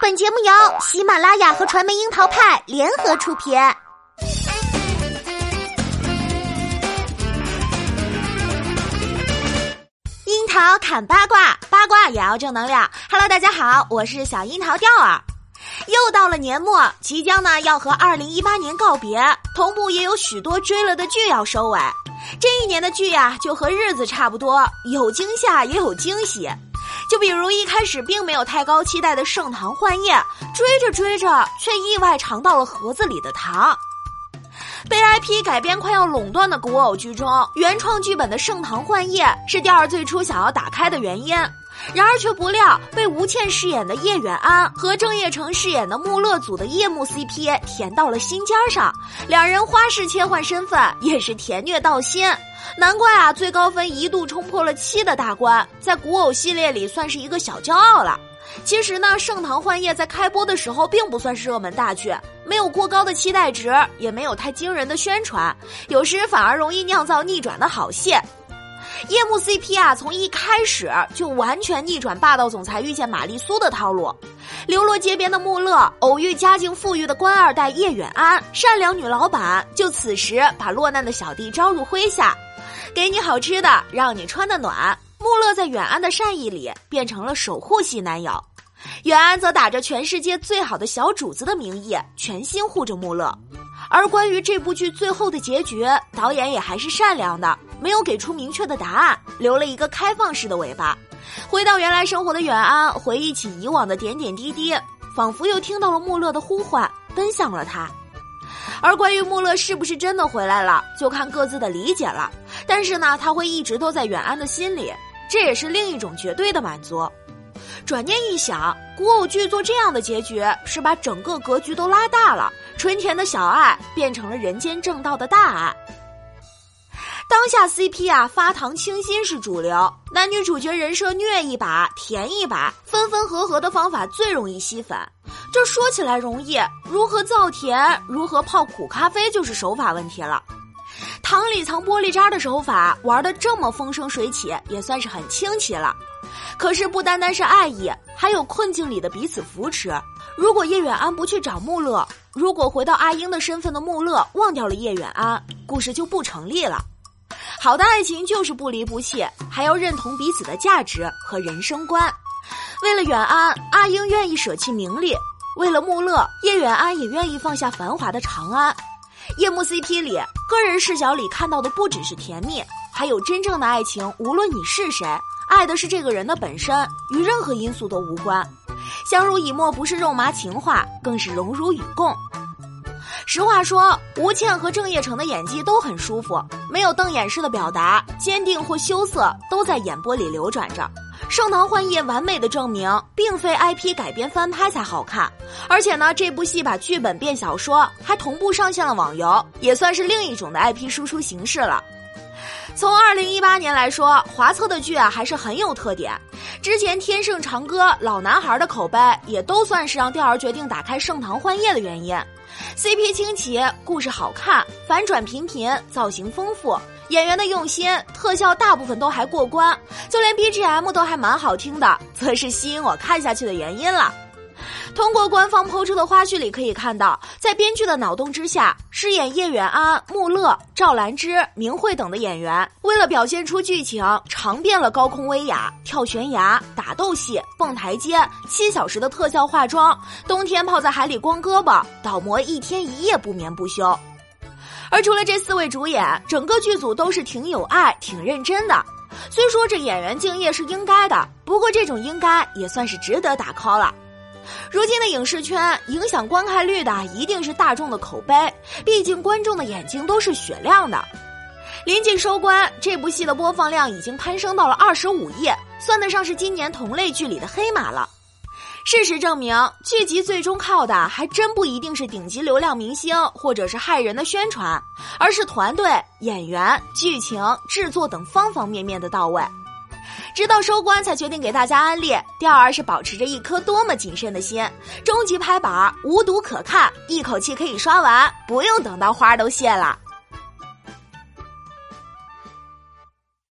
本节目由喜马拉雅和传媒樱桃派联合出品。樱桃砍八卦，八卦也要正能量。Hello，大家好，我是小樱桃调儿。又到了年末，即将呢要和二零一八年告别，同步也有许多追了的剧要收尾。这一年的剧呀，就和日子差不多，有惊吓也有惊喜。就比如一开始并没有太高期待的《盛唐幻夜》，追着追着却意外尝到了盒子里的糖。被 IP 改编快要垄断的古偶剧中，原创剧本的《盛唐幻夜》是第二最初想要打开的原因。然而却不料被吴倩饰演的叶远安和郑业成饰演的穆乐组的夜幕 CP 甜到了心尖上，两人花式切换身份也是甜虐到心。难怪啊，最高分一度冲破了七的大关，在古偶系列里算是一个小骄傲了。其实呢，《盛唐幻夜》在开播的时候并不算是热门大剧，没有过高的期待值，也没有太惊人的宣传，有时反而容易酿造逆转的好戏。夜幕 CP 啊，从一开始就完全逆转霸道总裁遇见玛丽苏的套路，流落街边的穆勒偶遇家境富裕的官二代叶远安，善良女老板就此时把落难的小弟招入麾下。给你好吃的，让你穿的暖。穆勒在远安的善意里变成了守护系男友，远安则打着全世界最好的小主子的名义，全心护着穆勒。而关于这部剧最后的结局，导演也还是善良的，没有给出明确的答案，留了一个开放式的尾巴。回到原来生活的远安，回忆起以往的点点滴滴，仿佛又听到了穆勒的呼唤，奔向了他。而关于穆勒是不是真的回来了，就看各自的理解了。但是呢，他会一直都在远安的心里，这也是另一种绝对的满足。转念一想，古偶剧做这样的结局，是把整个格局都拉大了，纯甜的小爱变成了人间正道的大爱。当下 CP 啊，发糖清新是主流，男女主角人设虐一把甜一把，分分合合的方法最容易吸粉。这说起来容易，如何造甜，如何泡苦咖啡，就是手法问题了。糖里藏玻璃渣的手法玩的这么风生水起，也算是很清奇了。可是不单单是爱意，还有困境里的彼此扶持。如果叶远安不去找穆乐，如果回到阿英的身份的穆乐忘掉了叶远安，故事就不成立了。好的爱情就是不离不弃，还要认同彼此的价值和人生观。为了远安，阿英愿意舍弃名利；为了穆勒，叶远安也愿意放下繁华的长安。夜幕 CP 里，个人视角里看到的不只是甜蜜，还有真正的爱情。无论你是谁，爱的是这个人的本身，与任何因素都无关。相濡以沫不是肉麻情话，更是荣辱与共。实话说，吴倩和郑业成的演技都很舒服，没有瞪眼式的表达，坚定或羞涩都在眼波里流转着。《盛唐幻夜》完美的证明，并非 IP 改编翻拍才好看，而且呢，这部戏把剧本变小说，还同步上线了网游，也算是另一种的 IP 输出形式了。从二零一八年来说，华策的剧啊还是很有特点。之前《天盛长歌》《老男孩》的口碑，也都算是让调儿决定打开《盛唐幻夜》的原因。CP 清奇，故事好看，反转频频，造型丰富。演员的用心，特效大部分都还过关，就连 BGM 都还蛮好听的，则是吸引我看下去的原因了。通过官方抛出的花絮里可以看到，在编剧的脑洞之下，饰演叶远安、穆乐、赵兰芝、明慧等的演员，为了表现出剧情，尝遍了高空威亚、跳悬崖、打斗戏、蹦台阶、七小时的特效化妆，冬天泡在海里光胳膊，倒模一天一夜不眠不休。而除了这四位主演，整个剧组都是挺有爱、挺认真的。虽说这演员敬业是应该的，不过这种应该也算是值得打 call 了。如今的影视圈，影响观看率的一定是大众的口碑，毕竟观众的眼睛都是雪亮的。临近收官，这部戏的播放量已经攀升到了二十五亿，算得上是今年同类剧里的黑马了。事实证明，剧集最终靠的还真不一定是顶级流量明星或者是害人的宣传，而是团队、演员、剧情、制作等方方面面的到位。直到收官才决定给大家安利，钓儿是保持着一颗多么谨慎的心。终极拍板，无毒可看，一口气可以刷完，不用等到花都谢了。